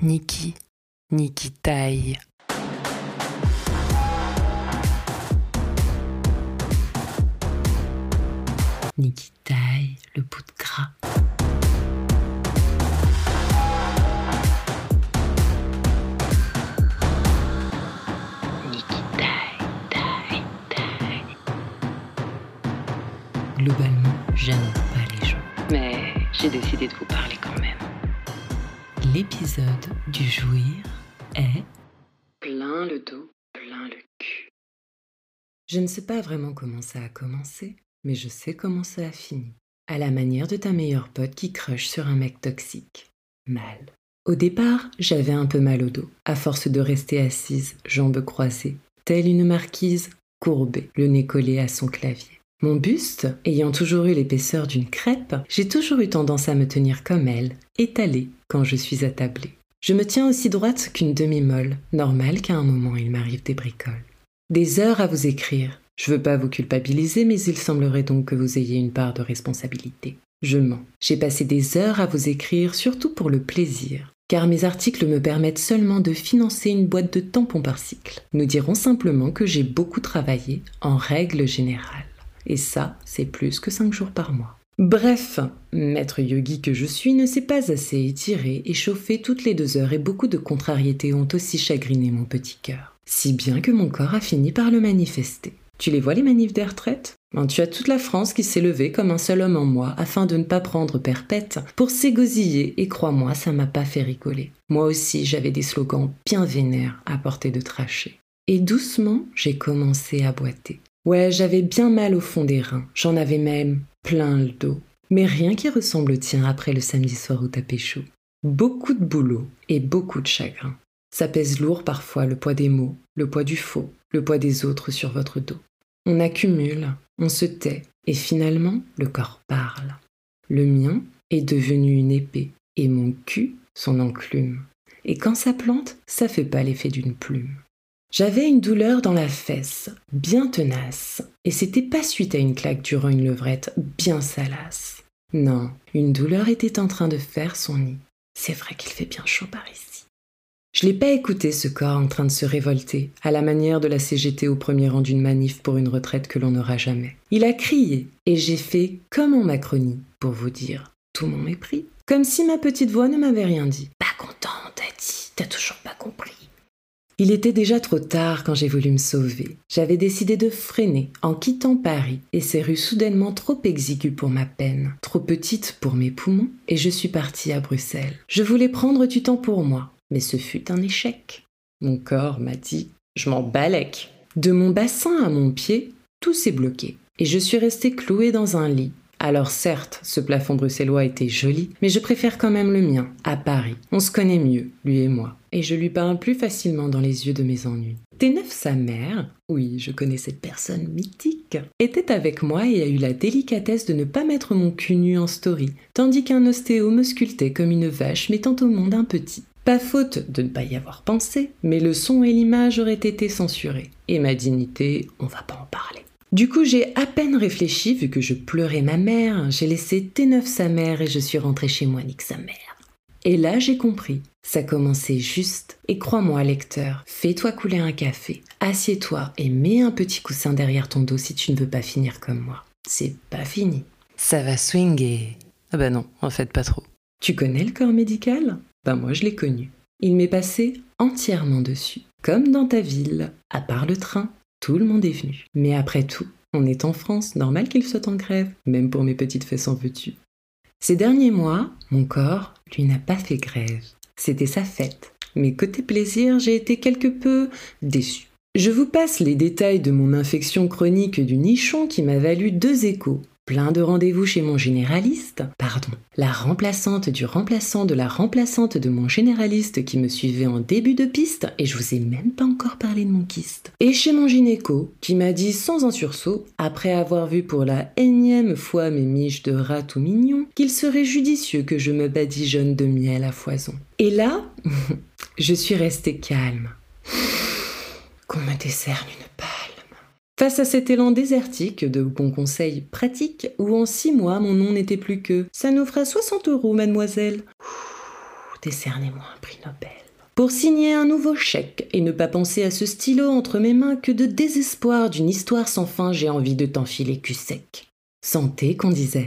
Niki, Niki taille. Niki taille le bout de gras. Niki taille, taille, taille. Globalement, j'aime pas les gens. Mais j'ai décidé de vous parler quand même. L'épisode du jouir est plein le dos, plein le cul. Je ne sais pas vraiment comment ça a commencé, mais je sais comment ça a fini. À la manière de ta meilleure pote qui crush sur un mec toxique. Mal. Au départ, j'avais un peu mal au dos, à force de rester assise, jambes croisées, telle une marquise, courbée, le nez collé à son clavier. Mon buste, ayant toujours eu l'épaisseur d'une crêpe, j'ai toujours eu tendance à me tenir comme elle, étalée, quand je suis attablée. Je me tiens aussi droite qu'une demi-molle, normal qu'à un moment il m'arrive des bricoles. Des heures à vous écrire. Je veux pas vous culpabiliser, mais il semblerait donc que vous ayez une part de responsabilité. Je mens. J'ai passé des heures à vous écrire, surtout pour le plaisir. Car mes articles me permettent seulement de financer une boîte de tampons par cycle. Nous dirons simplement que j'ai beaucoup travaillé, en règle générale. Et ça, c'est plus que 5 jours par mois. Bref, maître yogi que je suis ne s'est pas assez étiré et chauffé toutes les deux heures et beaucoup de contrariétés ont aussi chagriné mon petit cœur. Si bien que mon corps a fini par le manifester. Tu les vois les manifs des retraites Ben, Tu as toute la France qui s'est levée comme un seul homme en moi afin de ne pas prendre perpète pour s'égosiller et crois-moi, ça m'a pas fait rigoler. Moi aussi, j'avais des slogans bien vénères à portée de tracher. Et doucement, j'ai commencé à boiter. Ouais, j'avais bien mal au fond des reins, j'en avais même plein le dos. Mais rien qui ressemble au tien après le samedi soir où t'as pécho. Beaucoup de boulot et beaucoup de chagrin. Ça pèse lourd parfois le poids des mots, le poids du faux, le poids des autres sur votre dos. On accumule, on se tait, et finalement le corps parle. Le mien est devenu une épée, et mon cul son enclume. Et quand ça plante, ça fait pas l'effet d'une plume. J'avais une douleur dans la fesse, bien tenace, et c'était pas suite à une claque durant une levrette bien salace. Non, une douleur était en train de faire son nid. C'est vrai qu'il fait bien chaud par ici. Je l'ai pas écouté ce corps en train de se révolter, à la manière de la CGT au premier rang d'une manif pour une retraite que l'on n'aura jamais. Il a crié, et j'ai fait comme en Macronie, pour vous dire tout mon mépris. Comme si ma petite voix ne m'avait rien dit. Pas content, t'as dit, t'as toujours pas compris. Il était déjà trop tard quand j'ai voulu me sauver. J'avais décidé de freiner en quittant Paris et ces rues soudainement trop exiguës pour ma peine, trop petites pour mes poumons, et je suis partie à Bruxelles. Je voulais prendre du temps pour moi, mais ce fut un échec. Mon corps m'a dit je m'en balèque. De mon bassin à mon pied, tout s'est bloqué, et je suis restée clouée dans un lit, alors certes, ce plafond bruxellois était joli, mais je préfère quand même le mien, à Paris. On se connaît mieux, lui et moi, et je lui parle plus facilement dans les yeux de mes ennuis. T9, sa mère, oui, je connais cette personne mythique, était avec moi et a eu la délicatesse de ne pas mettre mon cul nu en story, tandis qu'un ostéo me sculptait comme une vache mettant au monde un petit. Pas faute de ne pas y avoir pensé, mais le son et l'image auraient été censurés. Et ma dignité, on va pas en parler. Du coup, j'ai à peine réfléchi, vu que je pleurais ma mère, j'ai laissé T9 sa mère et je suis rentrée chez moi, nique sa mère. Et là, j'ai compris. Ça commençait juste. Et crois-moi, lecteur, fais-toi couler un café, assieds-toi et mets un petit coussin derrière ton dos si tu ne veux pas finir comme moi. C'est pas fini. Ça va swinguer. Ah bah non, en fait pas trop. Tu connais le corps médical? Ben moi, je l'ai connu. Il m'est passé entièrement dessus. Comme dans ta ville, à part le train, tout le monde est venu. Mais après tout, on est en France, normal qu'il soit en grève, même pour mes petites fesses en veux-tu. Ces derniers mois, mon corps, lui, n'a pas fait grève. C'était sa fête. Mais côté plaisir, j'ai été quelque peu déçu. Je vous passe les détails de mon infection chronique du nichon qui m'a valu deux échos. Plein de rendez-vous chez mon généraliste, pardon, la remplaçante du remplaçant de la remplaçante de mon généraliste qui me suivait en début de piste, et je vous ai même pas encore parlé de mon kyste. Et chez mon gynéco, qui m'a dit sans un sursaut, après avoir vu pour la énième fois mes miches de rat tout mignon, qu'il serait judicieux que je me badigeonne de miel à foison. Et là, je suis restée calme. Qu'on me décerne une palme. Face à cet élan désertique de bons conseils pratiques, où en six mois mon nom n'était plus que Ça nous fera 60 euros, mademoiselle. Décernez-moi un prix Nobel. pour signer un nouveau chèque et ne pas penser à ce stylo entre mes mains que de désespoir d'une histoire sans fin, j'ai envie de t'enfiler cul sec. Santé, qu'on disait.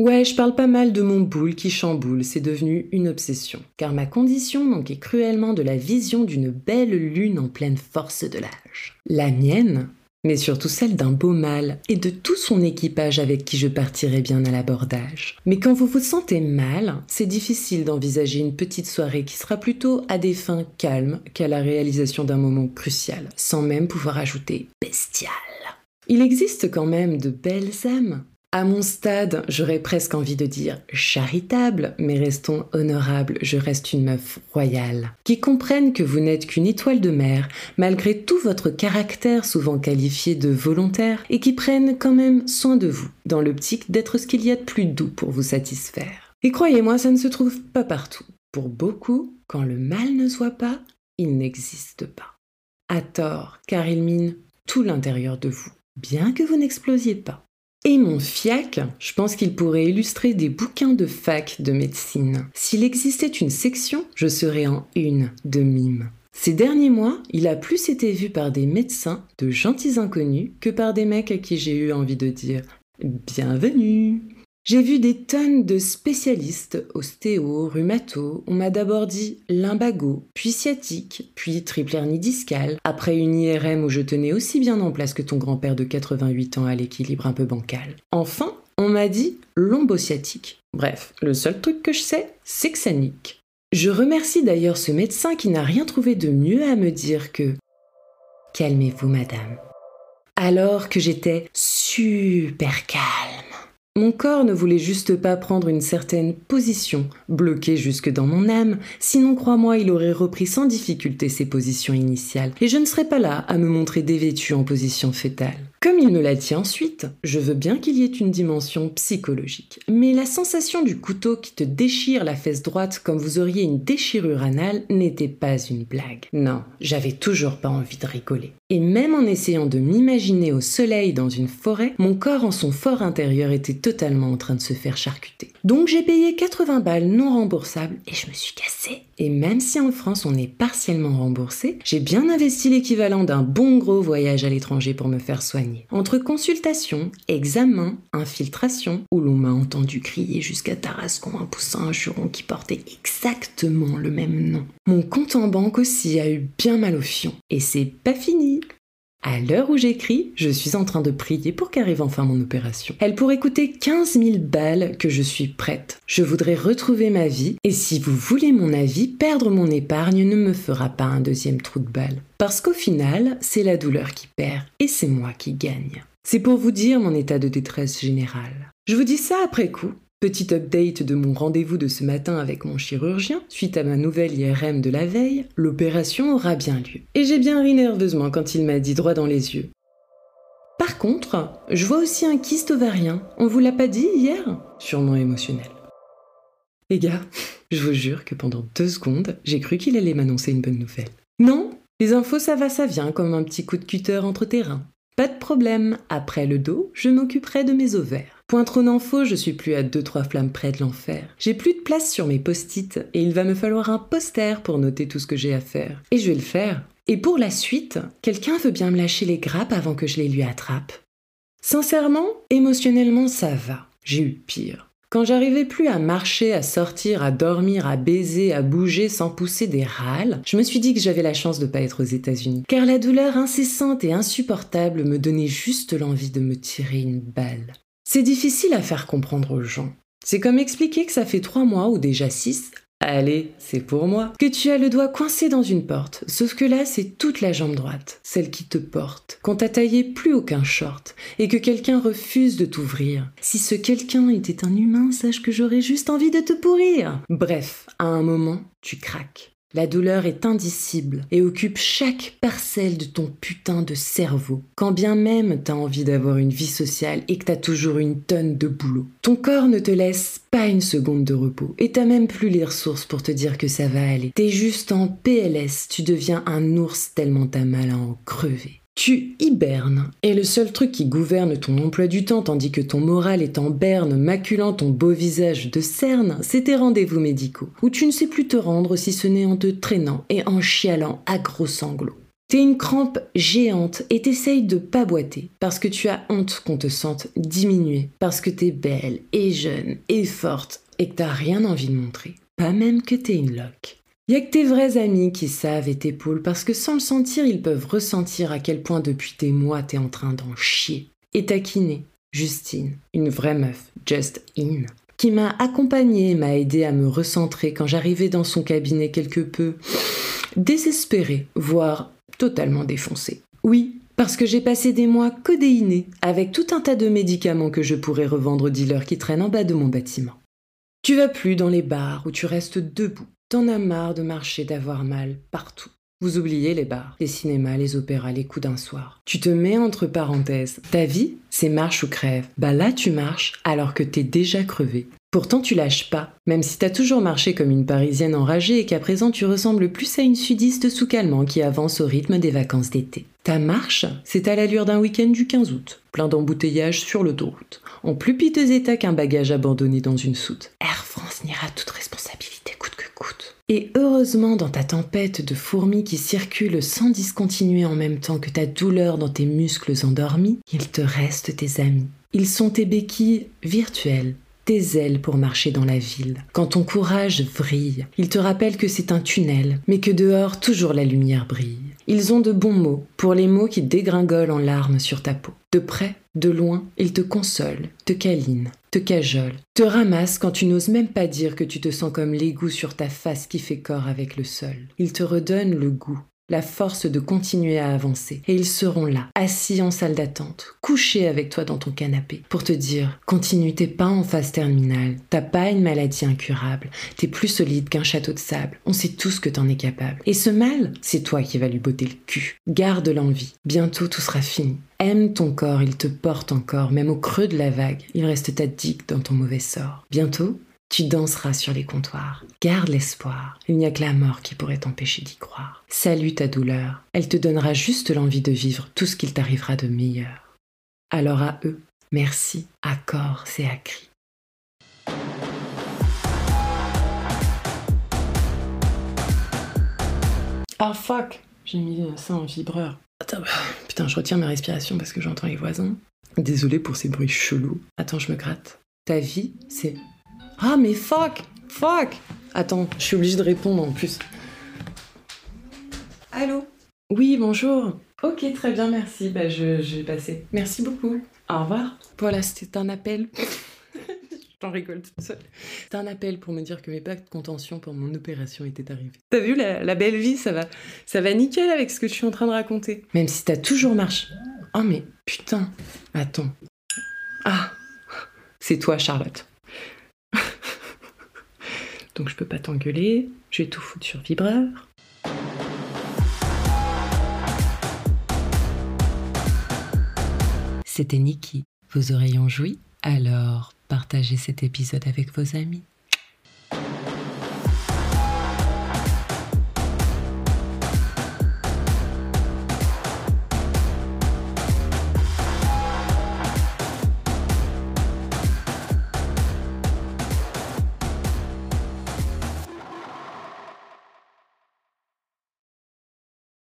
Ouais, je parle pas mal de mon boule qui chamboule, c'est devenu une obsession, car ma condition manquait cruellement de la vision d'une belle lune en pleine force de l'âge. La mienne, mais surtout celle d'un beau mâle et de tout son équipage avec qui je partirai bien à l'abordage. Mais quand vous vous sentez mal, c'est difficile d'envisager une petite soirée qui sera plutôt à des fins calmes qu'à la réalisation d'un moment crucial, sans même pouvoir ajouter bestial. Il existe quand même de belles âmes, à mon stade, j'aurais presque envie de dire charitable, mais restons honorables, je reste une meuf royale, qui comprennent que vous n'êtes qu'une étoile de mer, malgré tout votre caractère souvent qualifié de volontaire, et qui prennent quand même soin de vous, dans l'optique d'être ce qu'il y a de plus doux pour vous satisfaire. Et croyez-moi, ça ne se trouve pas partout. Pour beaucoup, quand le mal ne se voit pas, il n'existe pas. À tort, car il mine tout l'intérieur de vous, bien que vous n'explosiez pas. Et mon fiac, je pense qu'il pourrait illustrer des bouquins de fac de médecine. S'il existait une section, je serais en une de mime. Ces derniers mois, il a plus été vu par des médecins, de gentils inconnus, que par des mecs à qui j'ai eu envie de dire Bienvenue j'ai vu des tonnes de spécialistes, ostéo, rhumato. On m'a d'abord dit limbago, puis sciatique, puis triple hernie discale, après une IRM où je tenais aussi bien en place que ton grand-père de 88 ans à l'équilibre un peu bancal. Enfin, on m'a dit lombosciatique. Bref, le seul truc que je sais, c'est que ça nique. Je remercie d'ailleurs ce médecin qui n'a rien trouvé de mieux à me dire que Calmez-vous, madame. Alors que j'étais super calme. Mon corps ne voulait juste pas prendre une certaine position, bloquée jusque dans mon âme, sinon crois-moi, il aurait repris sans difficulté ses positions initiales, et je ne serais pas là à me montrer dévêtue en position fétale. Comme il me l'a dit ensuite, je veux bien qu'il y ait une dimension psychologique, mais la sensation du couteau qui te déchire la fesse droite comme vous auriez une déchirure anale n'était pas une blague. Non, j'avais toujours pas envie de rigoler. Et même en essayant de m'imaginer au soleil dans une forêt, mon corps en son fort intérieur était totalement en train de se faire charcuter. Donc j'ai payé 80 balles non remboursables et je me suis cassée. Et même si en France on est partiellement remboursé, j'ai bien investi l'équivalent d'un bon gros voyage à l'étranger pour me faire soigner. Entre consultation, examen, infiltration, où l'on m'a entendu crier jusqu'à Tarascon en poussant un juron qui portait exactement le même nom. Mon en banque aussi a eu bien mal au fion. Et c'est pas fini. À l'heure où j'écris, je suis en train de prier pour qu'arrive enfin mon opération. Elle pourrait coûter 15 000 balles que je suis prête. Je voudrais retrouver ma vie et si vous voulez mon avis, perdre mon épargne ne me fera pas un deuxième trou de balle. Parce qu'au final, c'est la douleur qui perd et c'est moi qui gagne. C'est pour vous dire mon état de détresse générale. Je vous dis ça après coup, Petit update de mon rendez-vous de ce matin avec mon chirurgien, suite à ma nouvelle IRM de la veille, l'opération aura bien lieu. Et j'ai bien ri nerveusement quand il m'a dit droit dans les yeux. Par contre, je vois aussi un kyste ovarien. On vous l'a pas dit hier? Sûrement émotionnel. Les gars, je vous jure que pendant deux secondes, j'ai cru qu'il allait m'annoncer une bonne nouvelle. Non, les infos ça va, ça vient, comme un petit coup de cutter entre terrains. Pas de problème, après le dos, je m'occuperai de mes ovaires. Point trop d'infos, je suis plus à deux trois flammes près de l'enfer. J'ai plus de place sur mes post-it et il va me falloir un poster pour noter tout ce que j'ai à faire. Et je vais le faire. Et pour la suite, quelqu'un veut bien me lâcher les grappes avant que je les lui attrape? Sincèrement, émotionnellement, ça va. J'ai eu pire. Quand j'arrivais plus à marcher, à sortir, à dormir, à baiser, à bouger sans pousser des râles, je me suis dit que j'avais la chance de pas être aux États-Unis. Car la douleur incessante et insupportable me donnait juste l'envie de me tirer une balle. C'est difficile à faire comprendre aux gens. C'est comme expliquer que ça fait trois mois ou déjà six, allez, c'est pour moi, que tu as le doigt coincé dans une porte, sauf que là c'est toute la jambe droite, celle qui te porte, qu'on t'a taillé plus aucun short, et que quelqu'un refuse de t'ouvrir. Si ce quelqu'un était un humain, sache que j'aurais juste envie de te pourrir. Bref, à un moment, tu craques. La douleur est indicible et occupe chaque parcelle de ton putain de cerveau, quand bien même t'as envie d'avoir une vie sociale et que t'as toujours une tonne de boulot. Ton corps ne te laisse pas une seconde de repos et t'as même plus les ressources pour te dire que ça va aller. T'es juste en PLS, tu deviens un ours tellement t'as mal à en crever. Tu hibernes, et le seul truc qui gouverne ton emploi du temps tandis que ton moral est en berne, maculant ton beau visage de cerne, c'est tes rendez-vous médicaux, où tu ne sais plus te rendre si ce n'est en te traînant et en chialant à gros sanglots. T'es une crampe géante et t'essayes de pas boiter parce que tu as honte qu'on te sente diminuer, parce que t'es belle et jeune et forte et que t'as rien envie de montrer, pas même que t'es une loque. Y a que tes vrais amis qui savent et t'épaulent parce que sans le sentir, ils peuvent ressentir à quel point depuis des mois t'es en train d'en chier. Et taquiner, Justine, une vraie meuf, just in, qui m'a accompagnée et m'a aidé à me recentrer quand j'arrivais dans son cabinet quelque peu désespérée, voire totalement défoncée. Oui, parce que j'ai passé des mois codéinés avec tout un tas de médicaments que je pourrais revendre aux dealers qui traînent en bas de mon bâtiment. Tu vas plus dans les bars où tu restes debout T'en as marre de marcher, d'avoir mal partout. Vous oubliez les bars, les cinémas, les opéras, les coups d'un soir. Tu te mets entre parenthèses. Ta vie, c'est marche ou crève. Bah là, tu marches alors que t'es déjà crevé. Pourtant, tu lâches pas, même si t'as toujours marché comme une Parisienne enragée et qu'à présent tu ressembles plus à une sudiste sous calmant qui avance au rythme des vacances d'été. Ta marche, c'est à l'allure d'un week-end du 15 août, plein d'embouteillages sur l'autoroute, en plus piteux état qu'un bagage abandonné dans une soute. Air France n'ira toute responsabilité coûte que coûte. Et heureusement, dans ta tempête de fourmis qui circulent sans discontinuer en même temps que ta douleur dans tes muscles endormis, il te reste tes amis. Ils sont tes béquilles virtuelles, tes ailes pour marcher dans la ville. Quand ton courage vrille, ils te rappellent que c'est un tunnel, mais que dehors toujours la lumière brille. Ils ont de bons mots pour les mots qui dégringolent en larmes sur ta peau. De près, de loin, ils te consolent, te câlinent, te cajolent, te ramassent quand tu n'oses même pas dire que tu te sens comme l'égout sur ta face qui fait corps avec le sol. Ils te redonnent le goût, la force de continuer à avancer. Et ils seront là, assis en salle d'attente, couchés avec toi dans ton canapé, pour te dire continue, t'es pas en phase terminale, t'as pas une maladie incurable, t'es plus solide qu'un château de sable, on sait tous que t'en es capable. Et ce mal, c'est toi qui vas lui botter le cul. Garde l'envie, bientôt tout sera fini. Aime ton corps, il te porte encore, même au creux de la vague, il reste ta digue dans ton mauvais sort. Bientôt, tu danseras sur les comptoirs. Garde l'espoir. Il n'y a que la mort qui pourrait t'empêcher d'y croire. Salue ta douleur. Elle te donnera juste l'envie de vivre tout ce qu'il t'arrivera de meilleur. Alors à eux, merci à corps et à cri. Ah fuck J'ai mis ça en vibreur. Attends, putain, je retiens ma respiration parce que j'entends les voisins. Désolé pour ces bruits chelous. Attends, je me gratte. Ta vie, c'est ah, mais fuck Fuck Attends, je suis obligée de répondre en plus. Allô Oui, bonjour. Ok, très bien, merci. Bah, je, vais passer. Merci beaucoup. Au revoir. Voilà, c'était un appel. J'en rigole toute seule. C'était un appel pour me dire que mes pactes de contention pour mon opération étaient arrivés. T'as vu la, belle vie, ça va, ça va nickel avec ce que je suis en train de raconter. Même si t'as toujours marché. Oh mais putain. Attends. Ah, c'est toi, Charlotte. Donc je peux pas t'engueuler, je vais tout foutre sur vibreur. C'était Niki. Vos oreilles joui Alors partagez cet épisode avec vos amis.